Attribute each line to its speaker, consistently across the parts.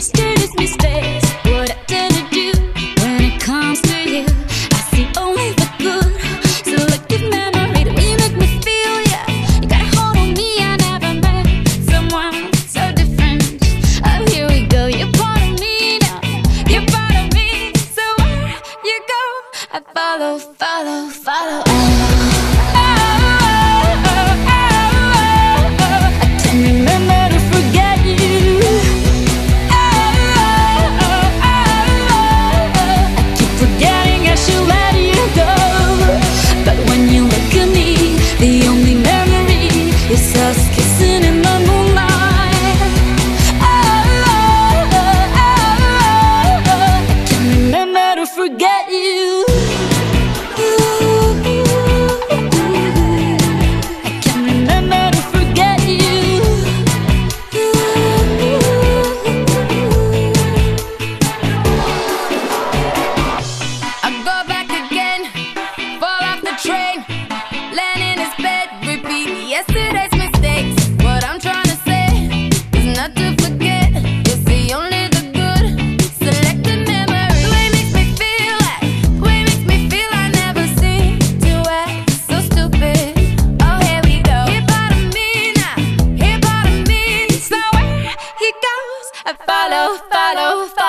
Speaker 1: say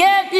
Speaker 2: get